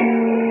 Música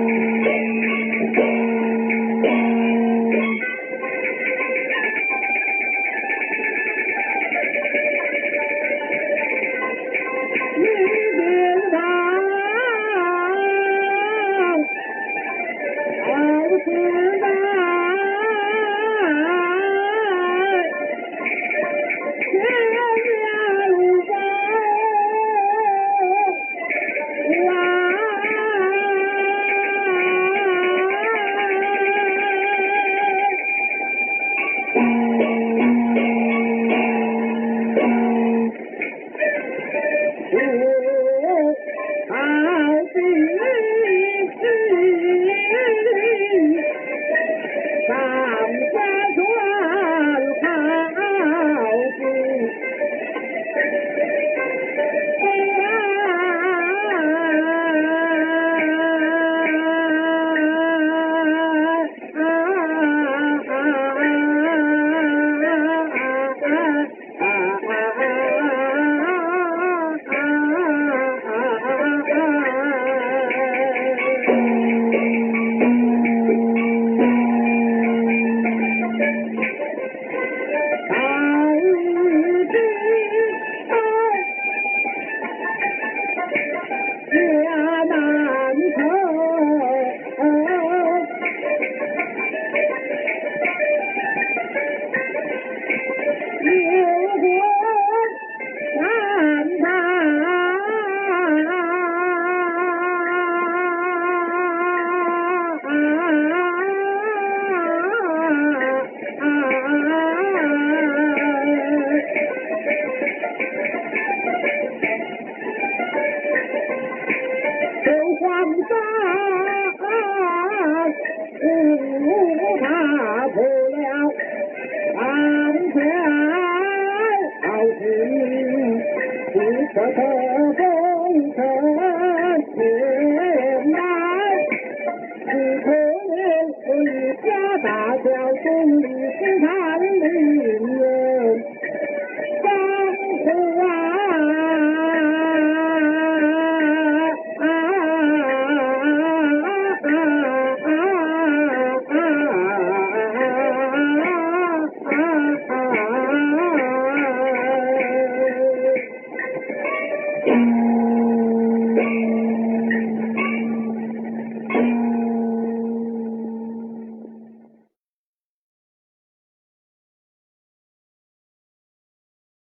风尘。